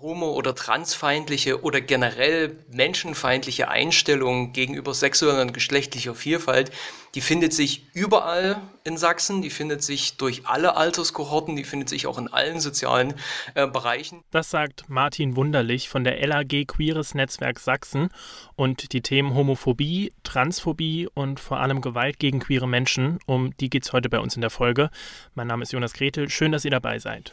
homo- oder transfeindliche oder generell menschenfeindliche Einstellung gegenüber sexueller und geschlechtlicher Vielfalt, die findet sich überall in Sachsen, die findet sich durch alle Alterskohorten, die findet sich auch in allen sozialen äh, Bereichen. Das sagt Martin Wunderlich von der LAG Queeres Netzwerk Sachsen und die Themen Homophobie, Transphobie und vor allem Gewalt gegen queere Menschen, um die geht es heute bei uns in der Folge. Mein Name ist Jonas Gretel, schön, dass ihr dabei seid.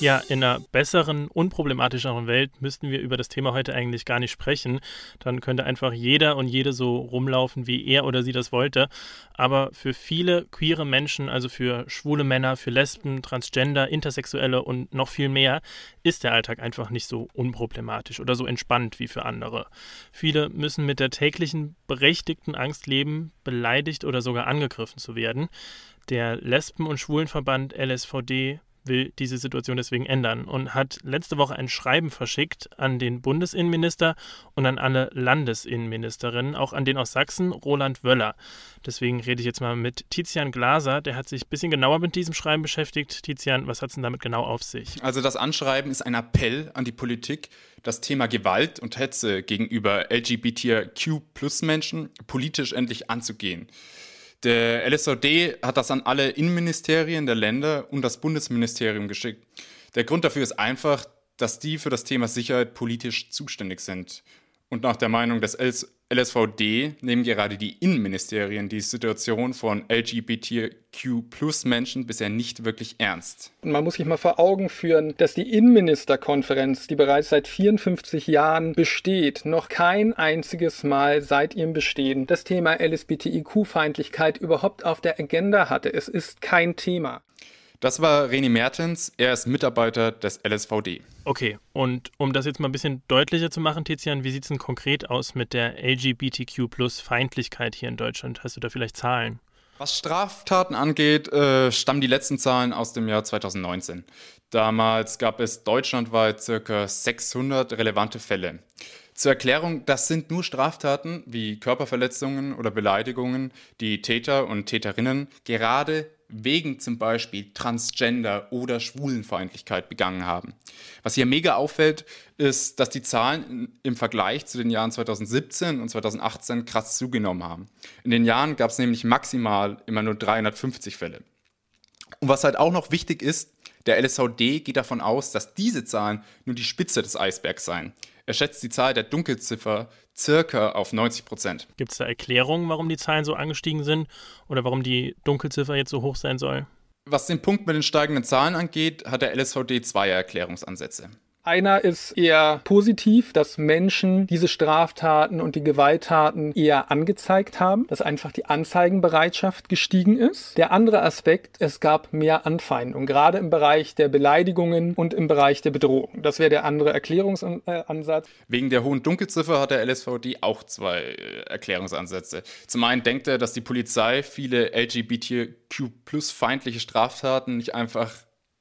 Ja, in einer besseren, unproblematischeren Welt müssten wir über das Thema heute eigentlich gar nicht sprechen. Dann könnte einfach jeder und jede so rumlaufen, wie er oder sie das wollte. Aber für viele queere Menschen, also für schwule Männer, für Lesben, Transgender, Intersexuelle und noch viel mehr, ist der Alltag einfach nicht so unproblematisch oder so entspannt wie für andere. Viele müssen mit der täglichen berechtigten Angst leben, beleidigt oder sogar angegriffen zu werden. Der Lesben- und Schwulenverband LSVD will diese Situation deswegen ändern und hat letzte Woche ein Schreiben verschickt an den Bundesinnenminister und an alle Landesinnenministerinnen, auch an den aus Sachsen, Roland Wöller. Deswegen rede ich jetzt mal mit Tizian Glaser, der hat sich ein bisschen genauer mit diesem Schreiben beschäftigt. Tizian, was hat es denn damit genau auf sich? Also das Anschreiben ist ein Appell an die Politik, das Thema Gewalt und Hetze gegenüber LGBTQ-Plus-Menschen politisch endlich anzugehen. Der LSOD hat das an alle Innenministerien der Länder und das Bundesministerium geschickt. Der Grund dafür ist einfach, dass die für das Thema Sicherheit politisch zuständig sind. Und nach der Meinung des LSVD nehmen gerade die Innenministerien die Situation von LGBTQ-Plus-Menschen bisher nicht wirklich ernst. Man muss sich mal vor Augen führen, dass die Innenministerkonferenz, die bereits seit 54 Jahren besteht, noch kein einziges Mal seit ihrem Bestehen das Thema LSBTIQ-Feindlichkeit überhaupt auf der Agenda hatte. Es ist kein Thema. Das war René Mertens, er ist Mitarbeiter des LSVD. Okay, und um das jetzt mal ein bisschen deutlicher zu machen, Tizian, wie sieht es denn konkret aus mit der LGBTQ-Plus-Feindlichkeit hier in Deutschland? Hast du da vielleicht Zahlen? Was Straftaten angeht, äh, stammen die letzten Zahlen aus dem Jahr 2019. Damals gab es deutschlandweit ca. 600 relevante Fälle. Zur Erklärung, das sind nur Straftaten wie Körperverletzungen oder Beleidigungen, die Täter und Täterinnen gerade wegen zum Beispiel Transgender oder Schwulenfeindlichkeit begangen haben. Was hier mega auffällt, ist, dass die Zahlen im Vergleich zu den Jahren 2017 und 2018 krass zugenommen haben. In den Jahren gab es nämlich maximal immer nur 350 Fälle. Und was halt auch noch wichtig ist, der LSVD geht davon aus, dass diese Zahlen nur die Spitze des Eisbergs seien. Er schätzt die Zahl der Dunkelziffer circa auf 90 Prozent. Gibt es da Erklärungen, warum die Zahlen so angestiegen sind oder warum die Dunkelziffer jetzt so hoch sein soll? Was den Punkt mit den steigenden Zahlen angeht, hat der LSVD zwei Erklärungsansätze. Einer ist eher positiv, dass Menschen diese Straftaten und die Gewalttaten eher angezeigt haben, dass einfach die Anzeigenbereitschaft gestiegen ist. Der andere Aspekt, es gab mehr Anfeindungen, gerade im Bereich der Beleidigungen und im Bereich der Bedrohung. Das wäre der andere Erklärungsansatz. Wegen der hohen Dunkelziffer hat der LSVD auch zwei äh, Erklärungsansätze. Zum einen denkt er, dass die Polizei viele LGBTQ-plus-feindliche Straftaten nicht einfach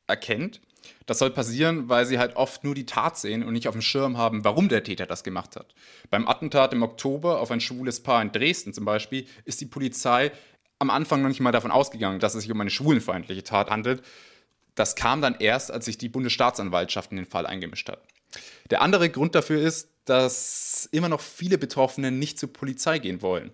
erkennt das soll passieren, weil sie halt oft nur die Tat sehen und nicht auf dem Schirm haben, warum der Täter das gemacht hat. Beim Attentat im Oktober auf ein schwules Paar in Dresden zum Beispiel ist die Polizei am Anfang noch nicht mal davon ausgegangen, dass es sich um eine schwulenfeindliche Tat handelt. Das kam dann erst, als sich die Bundesstaatsanwaltschaft in den Fall eingemischt hat. Der andere Grund dafür ist, dass immer noch viele Betroffene nicht zur Polizei gehen wollen.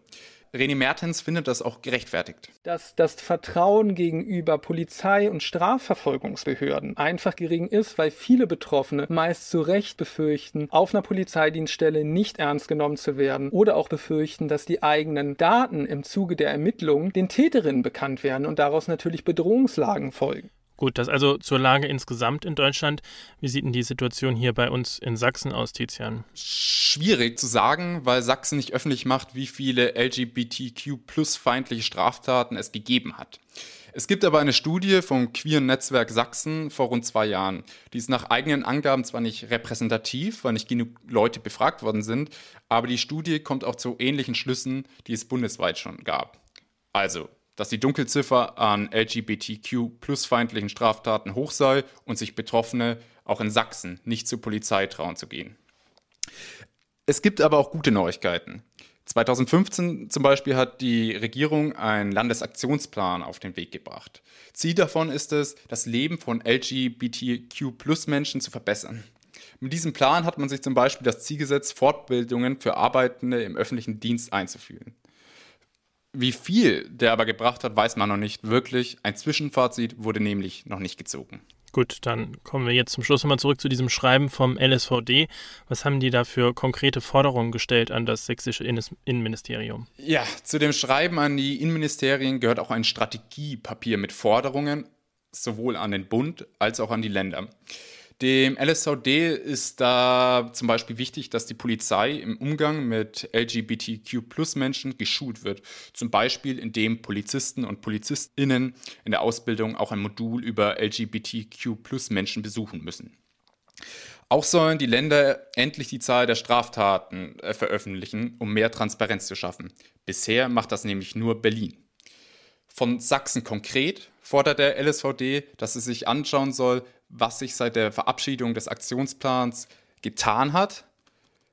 René Mertens findet das auch gerechtfertigt. Dass das Vertrauen gegenüber Polizei und Strafverfolgungsbehörden einfach gering ist, weil viele Betroffene meist zu Recht befürchten, auf einer Polizeidienststelle nicht ernst genommen zu werden oder auch befürchten, dass die eigenen Daten im Zuge der Ermittlungen den Täterinnen bekannt werden und daraus natürlich Bedrohungslagen folgen. Gut, das also zur Lage insgesamt in Deutschland. Wie sieht denn die Situation hier bei uns in Sachsen aus, Tizian? Schwierig zu sagen, weil Sachsen nicht öffentlich macht, wie viele LGBTQ-plus-feindliche Straftaten es gegeben hat. Es gibt aber eine Studie vom Queeren Netzwerk Sachsen vor rund zwei Jahren. Die ist nach eigenen Angaben zwar nicht repräsentativ, weil nicht genug Leute befragt worden sind, aber die Studie kommt auch zu ähnlichen Schlüssen, die es bundesweit schon gab. Also, dass die Dunkelziffer an LGBTQ-plus-feindlichen Straftaten hoch sei und sich Betroffene auch in Sachsen nicht zur Polizei trauen zu gehen. Es gibt aber auch gute Neuigkeiten. 2015 zum Beispiel hat die Regierung einen Landesaktionsplan auf den Weg gebracht. Ziel davon ist es, das Leben von LGBTQ-Plus-Menschen zu verbessern. Mit diesem Plan hat man sich zum Beispiel das Ziel gesetzt, Fortbildungen für Arbeitende im öffentlichen Dienst einzuführen. Wie viel der aber gebracht hat, weiß man noch nicht wirklich. Ein Zwischenfazit wurde nämlich noch nicht gezogen. Gut, dann kommen wir jetzt zum Schluss nochmal zurück zu diesem Schreiben vom LSVD. Was haben die da für konkrete Forderungen gestellt an das sächsische Innenministerium? Ja, zu dem Schreiben an die Innenministerien gehört auch ein Strategiepapier mit Forderungen, sowohl an den Bund als auch an die Länder. Dem LSVD ist da zum Beispiel wichtig, dass die Polizei im Umgang mit LGBTQ-Plus-Menschen geschult wird. Zum Beispiel, indem Polizisten und PolizistInnen in der Ausbildung auch ein Modul über LGBTQ-Plus-Menschen besuchen müssen. Auch sollen die Länder endlich die Zahl der Straftaten äh, veröffentlichen, um mehr Transparenz zu schaffen. Bisher macht das nämlich nur Berlin. Von Sachsen konkret fordert der LSVD, dass es sich anschauen soll, was sich seit der Verabschiedung des Aktionsplans getan hat.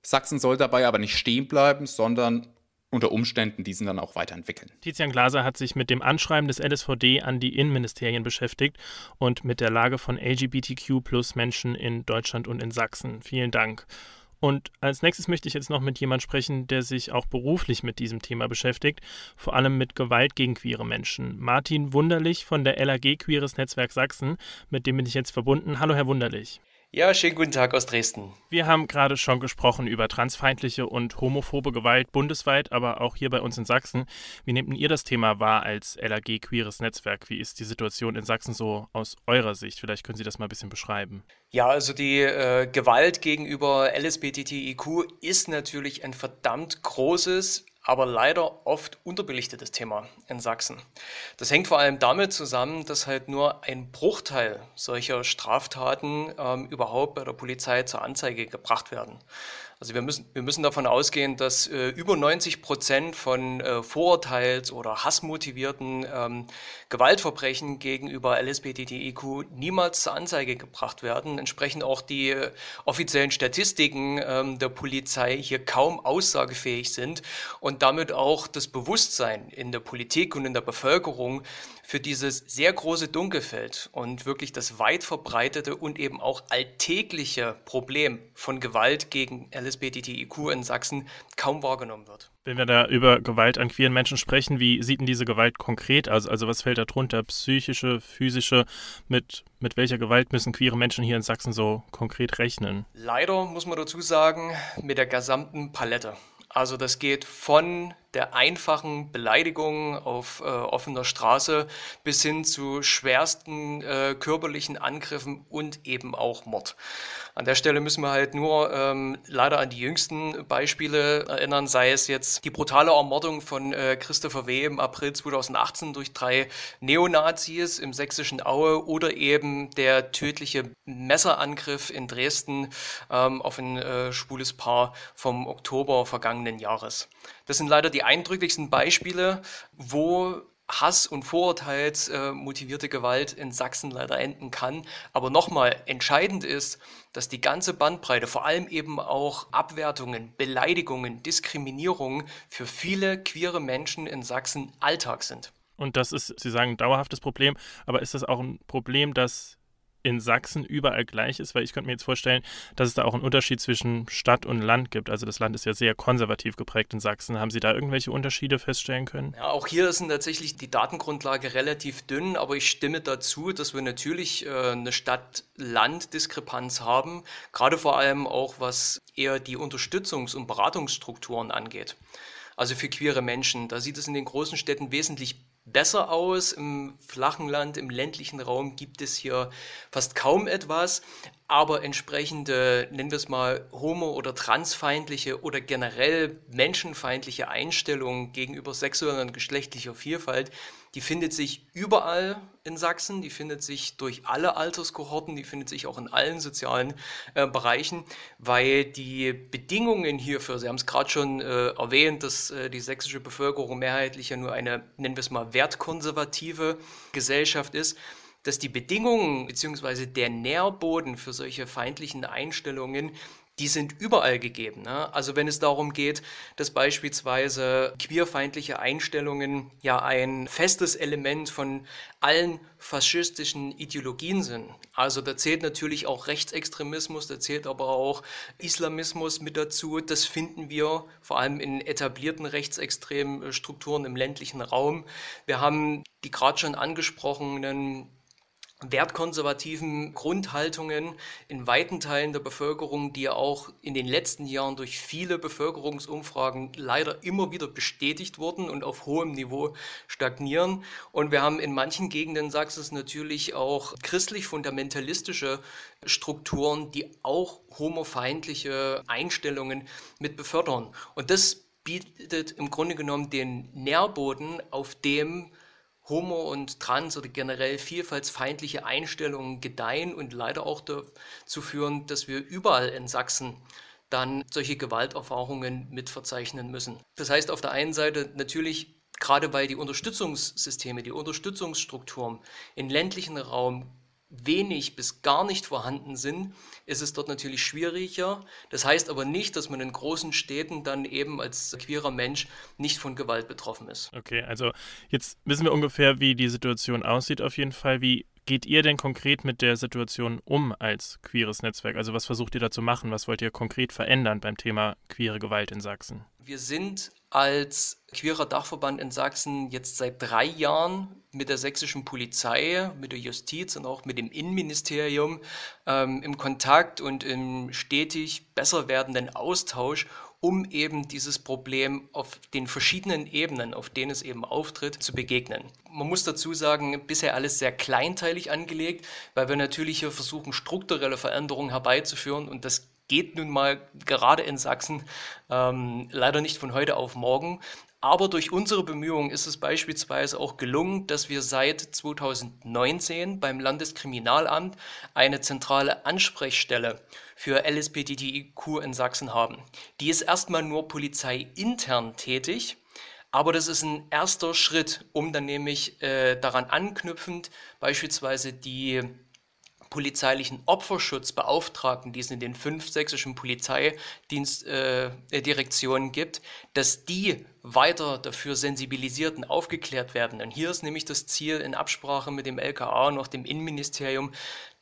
Sachsen soll dabei aber nicht stehen bleiben, sondern unter Umständen diesen dann auch weiterentwickeln. Tizian Glaser hat sich mit dem Anschreiben des LSVD an die Innenministerien beschäftigt und mit der Lage von LGBTQ plus Menschen in Deutschland und in Sachsen. Vielen Dank. Und als nächstes möchte ich jetzt noch mit jemandem sprechen, der sich auch beruflich mit diesem Thema beschäftigt, vor allem mit Gewalt gegen queere Menschen. Martin Wunderlich von der LAG Queeres Netzwerk Sachsen, mit dem bin ich jetzt verbunden. Hallo, Herr Wunderlich. Ja, schönen guten Tag aus Dresden. Wir haben gerade schon gesprochen über transfeindliche und homophobe Gewalt bundesweit, aber auch hier bei uns in Sachsen. Wie nehmt ihr das Thema wahr als LAG Queeres Netzwerk? Wie ist die Situation in Sachsen so aus eurer Sicht? Vielleicht können Sie das mal ein bisschen beschreiben. Ja, also die äh, Gewalt gegenüber LSBTTIQ ist natürlich ein verdammt großes, aber leider oft unterbelichtetes Thema in Sachsen. Das hängt vor allem damit zusammen, dass halt nur ein Bruchteil solcher Straftaten ähm, überhaupt bei der Polizei zur Anzeige gebracht werden. Also wir müssen, wir müssen davon ausgehen, dass äh, über 90 Prozent von äh, Vorurteils- oder hassmotivierten ähm, Gewaltverbrechen gegenüber LSBTTIQ niemals zur Anzeige gebracht werden. Entsprechend auch die äh, offiziellen Statistiken ähm, der Polizei hier kaum aussagefähig sind und damit auch das Bewusstsein in der Politik und in der Bevölkerung für dieses sehr große Dunkelfeld und wirklich das weit verbreitete und eben auch alltägliche Problem von Gewalt gegen LSBTTIQ in Sachsen kaum wahrgenommen wird. Wenn wir da über Gewalt an queeren Menschen sprechen, wie sieht denn diese Gewalt konkret aus? Also was fällt da drunter? Psychische, physische? Mit, mit welcher Gewalt müssen queere Menschen hier in Sachsen so konkret rechnen? Leider muss man dazu sagen, mit der gesamten Palette. Also das geht von der einfachen Beleidigung auf äh, offener Straße bis hin zu schwersten äh, körperlichen Angriffen und eben auch Mord. An der Stelle müssen wir halt nur ähm, leider an die jüngsten Beispiele erinnern, sei es jetzt die brutale Ermordung von äh, Christopher W. im April 2018 durch drei Neonazis im sächsischen Aue oder eben der tödliche Messerangriff in Dresden ähm, auf ein äh, schwules Paar vom Oktober vergangenen Jahres. Das sind leider die eindrücklichsten Beispiele, wo Hass und Vorurteilsmotivierte äh, Gewalt in Sachsen leider enden kann. Aber nochmal, entscheidend ist, dass die ganze Bandbreite, vor allem eben auch Abwertungen, Beleidigungen, Diskriminierungen für viele queere Menschen in Sachsen Alltag sind. Und das ist, Sie sagen, ein dauerhaftes Problem, aber ist das auch ein Problem, das in Sachsen überall gleich ist, weil ich könnte mir jetzt vorstellen, dass es da auch einen Unterschied zwischen Stadt und Land gibt. Also das Land ist ja sehr konservativ geprägt in Sachsen. Haben Sie da irgendwelche Unterschiede feststellen können? Ja, auch hier ist tatsächlich die Datengrundlage relativ dünn, aber ich stimme dazu, dass wir natürlich äh, eine Stadt-Land-Diskrepanz haben, gerade vor allem auch was eher die Unterstützungs- und Beratungsstrukturen angeht. Also für queere Menschen. Da sieht es in den großen Städten wesentlich besser aus. Im flachen Land, im ländlichen Raum gibt es hier fast kaum etwas, aber entsprechende, nennen wir es mal, homo- oder transfeindliche oder generell menschenfeindliche Einstellungen gegenüber sexueller und geschlechtlicher Vielfalt, die findet sich überall in Sachsen, die findet sich durch alle Alterskohorten, die findet sich auch in allen sozialen äh, Bereichen, weil die Bedingungen hierfür, Sie haben es gerade schon äh, erwähnt, dass äh, die sächsische Bevölkerung mehrheitlich ja nur eine, nennen wir es mal, wertkonservative Gesellschaft ist, dass die Bedingungen bzw. der Nährboden für solche feindlichen Einstellungen die sind überall gegeben. Ne? Also wenn es darum geht, dass beispielsweise queerfeindliche Einstellungen ja ein festes Element von allen faschistischen Ideologien sind. Also da zählt natürlich auch Rechtsextremismus, da zählt aber auch Islamismus mit dazu. Das finden wir vor allem in etablierten rechtsextremen Strukturen im ländlichen Raum. Wir haben die gerade schon angesprochenen wertkonservativen Grundhaltungen in weiten Teilen der Bevölkerung, die auch in den letzten Jahren durch viele Bevölkerungsumfragen leider immer wieder bestätigt wurden und auf hohem Niveau stagnieren. Und wir haben in manchen Gegenden Sachsens natürlich auch christlich-fundamentalistische Strukturen, die auch homofeindliche Einstellungen mit befördern. Und das bietet im Grunde genommen den Nährboden, auf dem homo- und trans- oder generell vielfaltsfeindliche Einstellungen gedeihen und leider auch dazu führen, dass wir überall in Sachsen dann solche Gewalterfahrungen mit verzeichnen müssen. Das heißt auf der einen Seite natürlich, gerade weil die Unterstützungssysteme, die Unterstützungsstrukturen im ländlichen Raum wenig bis gar nicht vorhanden sind, ist es dort natürlich schwieriger. Das heißt aber nicht, dass man in großen Städten dann eben als queerer Mensch nicht von Gewalt betroffen ist. Okay, also jetzt wissen wir ungefähr, wie die Situation aussieht auf jeden Fall. Wie geht ihr denn konkret mit der Situation um als queeres Netzwerk? Also was versucht ihr da zu machen? Was wollt ihr konkret verändern beim Thema queere Gewalt in Sachsen? Wir sind als queerer Dachverband in Sachsen jetzt seit drei Jahren mit der sächsischen Polizei, mit der Justiz und auch mit dem Innenministerium ähm, im Kontakt und im stetig besser werdenden Austausch, um eben dieses Problem auf den verschiedenen Ebenen, auf denen es eben auftritt, zu begegnen. Man muss dazu sagen, bisher alles sehr kleinteilig angelegt, weil wir natürlich hier versuchen, strukturelle Veränderungen herbeizuführen und das geht nun mal gerade in Sachsen ähm, leider nicht von heute auf morgen. Aber durch unsere Bemühungen ist es beispielsweise auch gelungen, dass wir seit 2019 beim Landeskriminalamt eine zentrale Ansprechstelle für LSBTTIQ in Sachsen haben. Die ist erstmal nur polizeiintern tätig. Aber das ist ein erster Schritt, um dann nämlich äh, daran anknüpfend beispielsweise die polizeilichen Opferschutzbeauftragten, die es in den fünf sächsischen Polizeidienstdirektionen äh, gibt, dass die weiter dafür sensibilisiert und aufgeklärt werden. Und hier ist nämlich das Ziel in Absprache mit dem LKA und auch dem Innenministerium,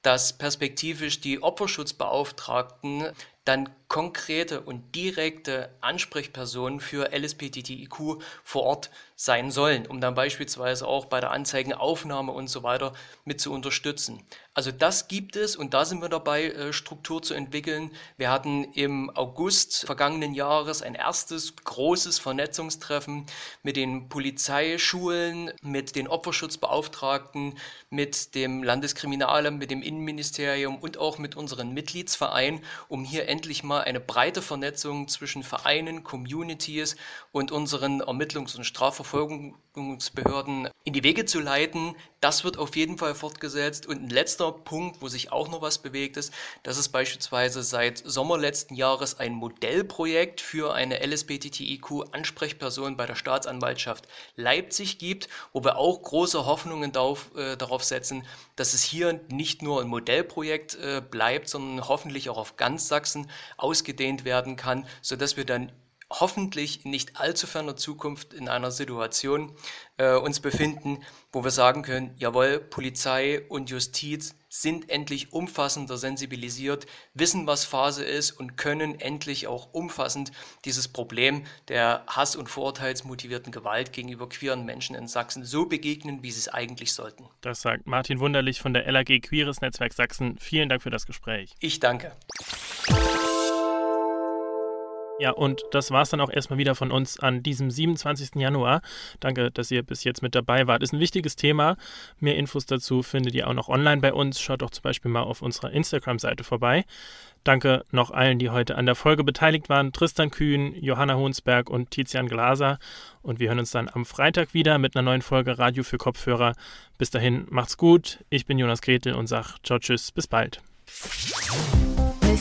dass perspektivisch die Opferschutzbeauftragten dann konkrete und direkte Ansprechpersonen für LSBTTIQ vor Ort sein sollen, um dann beispielsweise auch bei der Anzeigenaufnahme und so weiter mit zu unterstützen. Also das gibt es und da sind wir dabei, äh, Struktur zu entwickeln. Wir hatten im August vergangenen Jahres ein erstes großes Vernetzungstreffen mit den Polizeischulen, mit den Opferschutzbeauftragten, mit dem Landeskriminalamt, mit dem Innenministerium und auch mit unseren Mitgliedsvereinen, um hier endlich mal eine breite Vernetzung zwischen Vereinen, Communities und unseren Ermittlungs- und Strafverfolgungsbehörden in die Wege zu leiten. Das wird auf jeden Fall fortgesetzt. Und ein letzter Punkt, wo sich auch noch was bewegt ist, dass es beispielsweise seit Sommer letzten Jahres ein Modellprojekt für eine LSBTTIQ-Ansprechperson bei der Staatsanwaltschaft Leipzig gibt, wo wir auch große Hoffnungen darauf, äh, darauf setzen, dass es hier nicht nur ein Modellprojekt äh, bleibt, sondern hoffentlich auch auf ganz Sachsen ausgedehnt werden kann, sodass wir dann hoffentlich in nicht allzu ferner Zukunft in einer Situation äh, uns befinden, wo wir sagen können, jawohl, Polizei und Justiz sind endlich umfassender sensibilisiert, wissen, was Phase ist und können endlich auch umfassend dieses Problem der Hass- und Vorurteilsmotivierten Gewalt gegenüber queeren Menschen in Sachsen so begegnen, wie sie es eigentlich sollten. Das sagt Martin Wunderlich von der LAG Queeres Netzwerk Sachsen. Vielen Dank für das Gespräch. Ich danke. Ja, und das war es dann auch erstmal wieder von uns an diesem 27. Januar. Danke, dass ihr bis jetzt mit dabei wart. Ist ein wichtiges Thema. Mehr Infos dazu findet ihr auch noch online bei uns. Schaut doch zum Beispiel mal auf unserer Instagram-Seite vorbei. Danke noch allen, die heute an der Folge beteiligt waren. Tristan Kühn, Johanna Hohnsberg und Tizian Glaser. Und wir hören uns dann am Freitag wieder mit einer neuen Folge Radio für Kopfhörer. Bis dahin, macht's gut. Ich bin Jonas Gretel und sag ciao, tschüss, bis bald.